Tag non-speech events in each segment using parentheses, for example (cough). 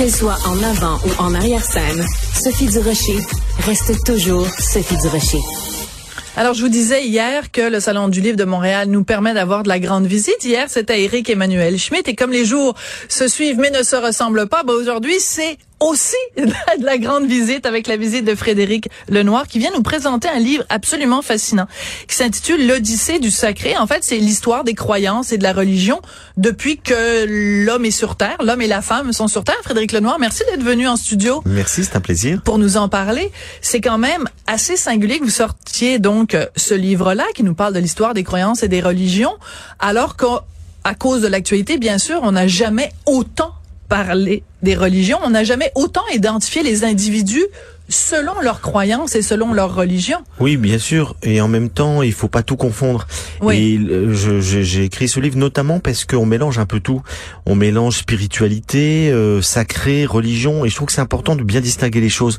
Qu'elle soit en avant ou en arrière-scène, Sophie Durocher reste toujours Sophie Durocher. Alors, je vous disais hier que le Salon du Livre de Montréal nous permet d'avoir de la grande visite. Hier, c'était Eric Emmanuel Schmitt. Et comme les jours se suivent mais ne se ressemblent pas, ben aujourd'hui, c'est aussi (laughs) de la grande visite avec la visite de Frédéric Lenoir qui vient nous présenter un livre absolument fascinant qui s'intitule L'Odyssée du sacré. En fait, c'est l'histoire des croyances et de la religion depuis que l'homme est sur Terre, l'homme et la femme sont sur Terre. Frédéric Lenoir, merci d'être venu en studio. Merci, c'est un plaisir. Pour nous en parler, c'est quand même assez singulier que vous sortiez donc ce livre-là qui nous parle de l'histoire des croyances et des religions, alors qu'à cause de l'actualité, bien sûr, on n'a jamais autant parler des religions, on n'a jamais autant identifié les individus selon leurs croyances et selon leur religion. Oui, bien sûr. Et en même temps, il faut pas tout confondre. Oui. Et j'ai écrit ce livre notamment parce qu'on mélange un peu tout. On mélange spiritualité, euh, sacré, religion. Et je trouve que c'est important de bien distinguer les choses.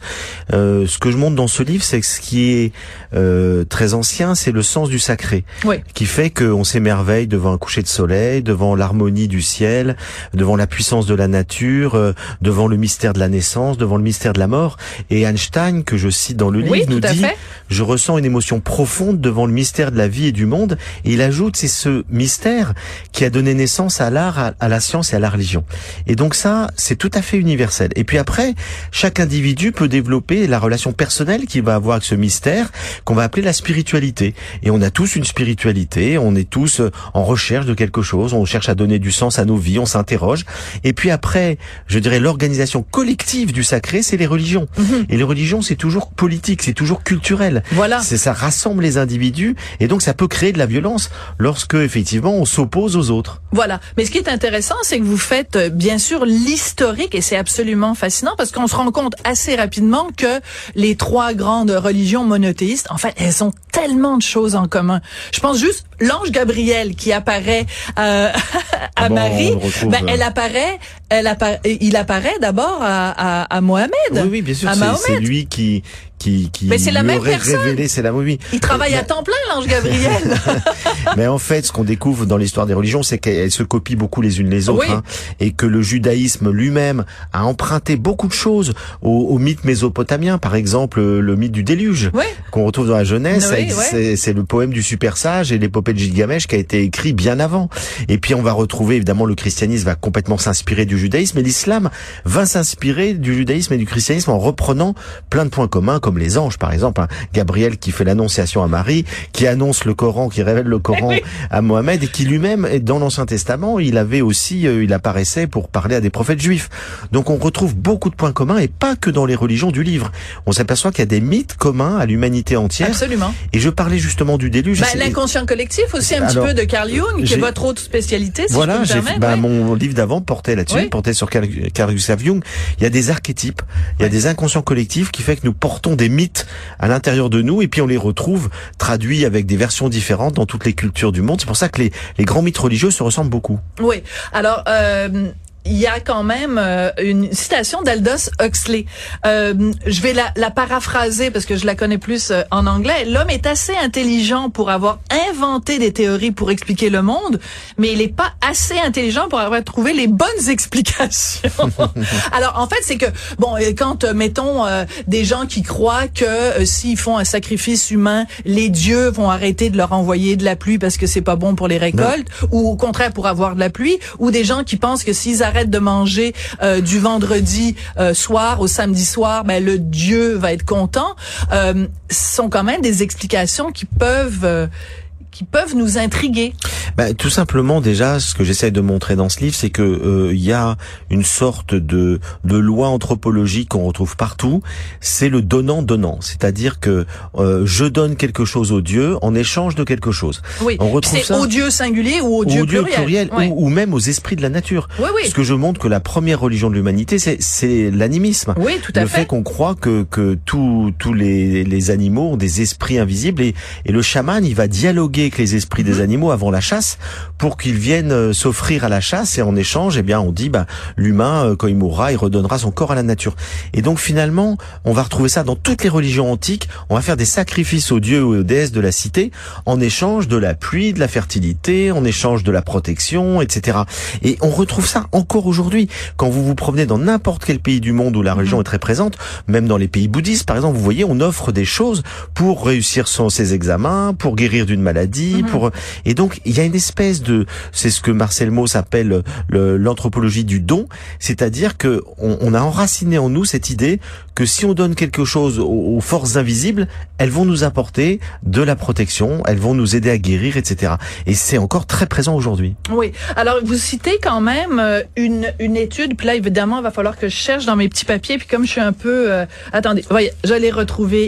Euh, ce que je montre dans ce livre, c'est que ce qui est euh, très ancien, c'est le sens du sacré. Oui. Qui fait qu'on s'émerveille devant un coucher de soleil, devant l'harmonie du ciel, devant la puissance de la nature, euh, devant le mystère de la naissance, devant le mystère de la mort. Et Einstein, que je cite dans le livre, nous dit Je ressens une émotion profonde devant le mystère de la vie et du monde. Et il ajoute C'est ce mystère qui a donné naissance à l'art, à, la science et à la religion. Et donc ça, c'est tout à fait universel. Et puis après, chaque individu peut développer la relation personnelle qu'il va avoir avec ce mystère qu'on va appeler la spiritualité. Et on a tous une spiritualité, on est tous en recherche de quelque chose, on cherche à donner du sens à nos vies, on s'interroge. Et puis après, je dirais l'organisation collective du sacré, c'est les religions. Mhm. Et les religions, c'est toujours politique, c'est toujours culturel. Voilà. C'est ça rassemble les individus et donc ça peut créer de la violence lorsque effectivement on s'oppose aux autres. Voilà. Mais ce qui est intéressant, c'est que vous faites euh, bien sûr l'historique et c'est absolument fascinant parce qu'on se rend compte assez rapidement que les trois grandes religions monothéistes, en fait, elles ont tellement de choses en commun. Je pense juste l'ange Gabriel qui apparaît euh, (laughs) à Marie, ben, euh, elle apparaît, elle il apparaît d'abord à, à, à, Mohamed. Oui, oui, bien sûr, c'est lui qui qui, qui mais c'est la même révélé, c'est la oui. Il travaille à temps plein, l'ange Gabriel. (laughs) mais en fait, ce qu'on découvre dans l'histoire des religions, c'est qu'elles se copient beaucoup les unes les autres, hein, et que le judaïsme lui-même a emprunté beaucoup de choses au, au mythe mésopotamien, par exemple le mythe du déluge, qu'on retrouve dans la Genèse. c'est le poème du super sage et l'épopée de Gilgamesh qui a été écrit bien avant. Et puis on va retrouver évidemment le christianisme va complètement s'inspirer du judaïsme, et l'islam va s'inspirer du judaïsme et du christianisme en reprenant plein de points communs comme les anges, par exemple. Hein. Gabriel qui fait l'annonciation à Marie, qui annonce le Coran, qui révèle le Coran à Mohamed, et qui lui-même, dans l'Ancien Testament, il avait aussi, euh, il apparaissait pour parler à des prophètes juifs. Donc on retrouve beaucoup de points communs, et pas que dans les religions du livre. On s'aperçoit qu'il y a des mythes communs à l'humanité entière. Absolument. Et je parlais justement du déluge. Bah, L'inconscient collectif aussi un petit peu de Carl Jung, qui est votre autre spécialité. Si voilà, je bah, mon livre d'avant portait là-dessus, portait sur Carl, Carl Gustav Jung. Il y a des archétypes, il y a des inconscients collectifs qui fait que nous portons des mythes à l'intérieur de nous et puis on les retrouve traduits avec des versions différentes dans toutes les cultures du monde. C'est pour ça que les, les grands mythes religieux se ressemblent beaucoup. Oui. Alors, euh, il y a quand même euh, une citation d'Aldous Huxley. Euh, je vais la, la, paraphraser parce que je la connais plus euh, en anglais. L'homme est assez intelligent pour avoir inventé des théories pour expliquer le monde, mais il n'est pas assez intelligent pour avoir trouvé les bonnes (laughs) explications. (laughs) Alors en fait, c'est que bon, quand mettons des gens qui croient que s'ils font un sacrifice humain, les dieux vont arrêter de leur envoyer de la pluie parce que c'est pas bon pour les récoltes, ou au contraire pour avoir de la pluie, ou des gens qui pensent que s'ils arrête de manger euh, du vendredi euh, soir au samedi soir, ben le Dieu va être content. Euh, sont quand même des explications qui peuvent euh, qui peuvent nous intriguer bah, Tout simplement, déjà, ce que j'essaie de montrer dans ce livre, c'est que euh, il y a une sorte de, de loi anthropologique qu'on retrouve partout. C'est le donnant-donnant, c'est-à-dire que euh, je donne quelque chose au Dieu en échange de quelque chose. Oui. On retrouve ça au Dieu singulier ou au Dieu pluriel, ou, ou, même aux esprits de la nature. Oui, oui. Ce que je montre que la première religion de l'humanité, c'est l'animisme. Oui, tout à le fait, qu'on croit que que tous tous les les animaux ont des esprits invisibles et et le chaman, il va dialoguer avec les esprits des mhm. animaux avant la chasse pour qu'ils viennent euh, s'offrir à la chasse et en échange, eh bien, on dit, bah, l'humain, euh, quand il mourra, il redonnera son corps à la nature. Et donc, finalement, on va retrouver ça dans toutes les religions antiques. On va faire des sacrifices aux dieux ou aux déesses de la cité en échange de la pluie, de la fertilité, en échange de la protection, etc. Et on retrouve ça encore aujourd'hui. Quand vous vous promenez dans n'importe quel pays du monde où la religion mhm. est très présente, même dans les pays bouddhistes, par exemple, vous voyez, on offre des choses pour réussir son, ses examens, pour guérir d'une maladie, mhm. pour et donc il y a une espèce de, c'est ce que Marcel Mauss appelle l'anthropologie du don, c'est-à-dire que on, a enraciné en nous cette idée que si on donne quelque chose aux, forces invisibles, elles vont nous apporter de la protection, elles vont nous aider à guérir, etc. Et c'est encore très présent aujourd'hui. Oui. Alors vous citez quand même euh, une une étude, puis là évidemment il va falloir que je cherche dans mes petits papiers, puis comme je suis un peu, euh, attendez, voyez, je l'ai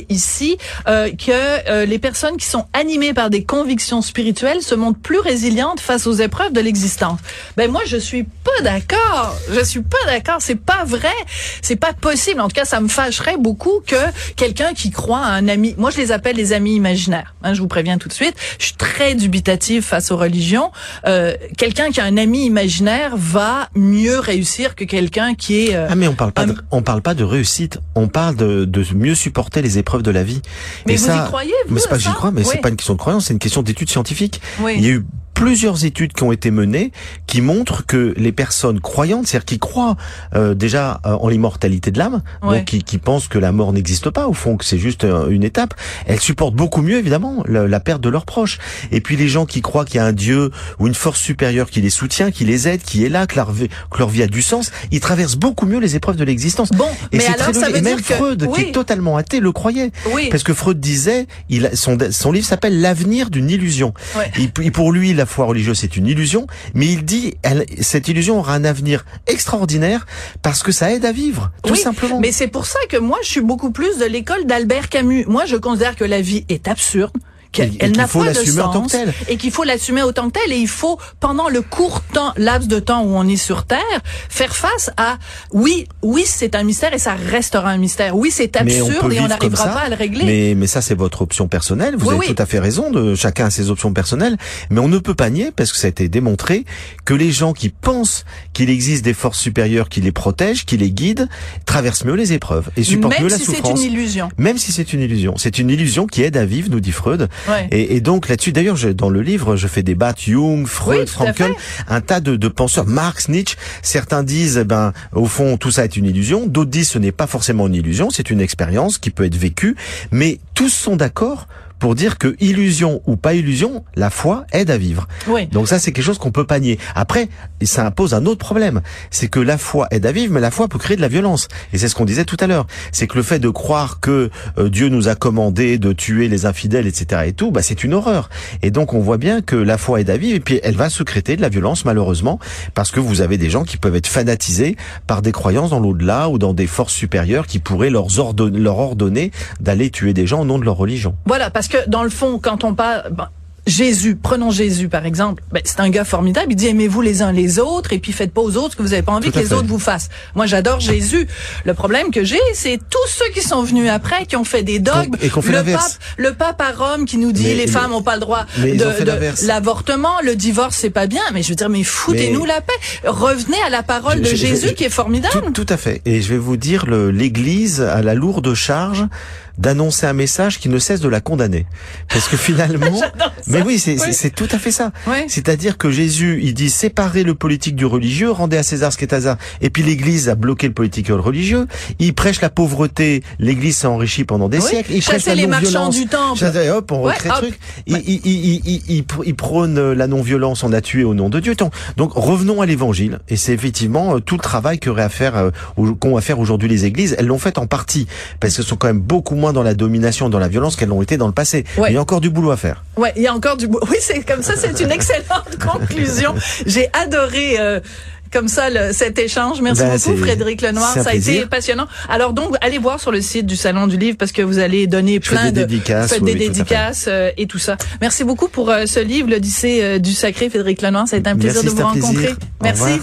ici, euh, que euh, les personnes qui sont animées par des convictions spirituelles se montrent plus résilientes face aux épreuves de l'existence. Ben moi, je suis pas d'accord. Je suis pas d'accord. C'est pas vrai. C'est pas possible. En tout cas, ça me fâcherait beaucoup que quelqu'un qui croit à un ami. Moi, je les appelle les amis imaginaires. Hein, je vous préviens tout de suite. Je suis très dubitative face aux religions. Euh, quelqu'un qui a un ami imaginaire va mieux réussir que quelqu'un qui est. Euh, ah mais on parle pas. De, on parle pas de réussite. On parle de, de mieux supporter les épreuves de la vie. Mais vous y croyez vous Mais c'est pas que j'y crois, mais c'est pas une question de croyance, c'est une question d'études scientifiques. Il y a eu plusieurs études qui ont été menées qui montrent que les personnes croyantes, c'est-à-dire qui croient euh, déjà euh, en l'immortalité de l'âme, donc qui, qui, pensent que la mort n'existe pas, au fond que c'est juste euh, une étape, elles supportent beaucoup mieux évidemment la, perte de leurs proches. Et puis les gens qui croient qu'il y a un Dieu ou une force supérieure qui les soutient, qui les aide, qui est là, que leur vie, que leur vie a du sens, ils traversent beaucoup mieux les épreuves de l'existence. Bon, et mais alors ça veut et même Freud, qui est totalement athée, le croyait. Oui. Parce que Freud disait, il, son, son livre s'appelle L'avenir d'une illusion. Et, pour lui, la foi religieuse, c'est une illusion, mais il dit elle, cette illusion aura un avenir extraordinaire parce que ça aide à vivre, tout simplement. Mais c'est pour ça que moi, je suis beaucoup plus de l'école d'Albert Camus. Moi, je considère que la vie est absurde qu'elle n'a pas de sens et qu'il faut l'assumer autant que tel et il faut pendant le court temps laps de temps où on est sur terre faire face à oui oui c'est un mystère et ça restera un mystère. Oui c'est absurde et on n'arrivera pas à le régler. Mais mais ça c'est votre option personnelle. Vous avez tout à fait raison de chacun a ses options personnelles. Mais on ne peut pas nier parce que ça a été démontré que les gens qui pensent qu'il existe des forces supérieures qui les protègent qui les guident traversent mieux les épreuves et supportent mieux la souffrance même si c'est une illusion. Même si c'est une illusion. C'est une illusion qui aide à vivre nous dit Freud et, et, donc là-dessus, d'ailleurs, dans le livre, je fais débattre Jung, Freud, Frankel, un tas de, de, penseurs, Marx, Nietzsche. Certains disent, eh ben, au fond, tout ça est une illusion. D'autres disent, ce n'est pas forcément une illusion, c'est une expérience qui peut être vécue. Mais tous sont d'accord pour dire que illusion ou pas illusion, la foi aide à vivre. Oui. Donc ça, c'est quelque chose qu'on peut pas nier. Après, ça impose un autre problème. C'est que la foi aide à vivre, mais la foi peut créer de la violence. Et c'est ce qu'on disait tout à l'heure. C'est que le fait de croire que euh, Dieu nous a commandé de tuer les infidèles, etc. et tout, bah, c'est une horreur. Et donc, on voit bien que la foi aide à vivre, et puis elle va secréter de la violence, malheureusement, parce que vous avez des gens qui peuvent être fanatisés par des croyances dans l'au-delà ou dans des forces supérieures qui pourraient leur ordonner, leur ordonner d'aller tuer des gens au nom de leur religion. Voilà, parce que dans le fond, quand on parle... Ben, Jésus, prenons Jésus par exemple, ben, c'est un gars formidable, il dit aimez-vous les uns les autres et puis faites pas aux autres ce que vous n'avez pas envie que les autres vous fassent. Moi j'adore Jésus. Le problème que j'ai, c'est tous ceux qui sont venus après, qui ont fait des dogmes. Et fait le, pape, le pape à Rome qui nous dit les femmes n'ont pas le droit de, l'avortement, le divorce c'est pas bien, mais je veux dire mais foutez-nous la paix. Revenez à la parole de Jésus qui est formidable. Tout, tout, à fait. Et je vais vous dire, l'Église a la lourde charge d'annoncer un message qui ne cesse de la condamner. Parce que finalement, (laughs) mais oui, c'est tout à fait ça. C'est-à-dire que Jésus, il dit séparer le politique du religieux, rendez à César ce qui est César. Et puis l'Église a bloqué le politique et le religieux. Il prêche la pauvreté, l'Église s'est enrichie pendant des siècles. Il prêche la les marchands du temple. hop, on recrée le truc. Il, il, il, prône la non-violence, on a tué au nom de Dieu. Donc revenons à l'Évangile. Et c'est effectivement euh, tout le travail qu'aurait à faire, euh, qu'ont à faire aujourd'hui les Églises. Elles l'ont fait en partie parce qu'elles sont quand même beaucoup moins dans la domination, dans la violence qu'elles l'ont été dans le passé. Il y a encore du boulot à faire. Ouais, il y a encore du boulot. (laughs) Oui, c'est comme ça, c'est une excellente (laughs) conclusion. J'ai adoré. Euh, comme ça le, cet échange. Merci ben, beaucoup Frédéric Lenoir, ça a été passionnant. Alors donc allez voir sur le site du salon du livre parce que vous allez donner plein de dédicaces, des dédicaces euh, et tout ça. Merci beaucoup pour euh, ce livre l'Odyssée du sacré Frédéric Lenoir, ça a été un plaisir de vous rencontrer. Merci.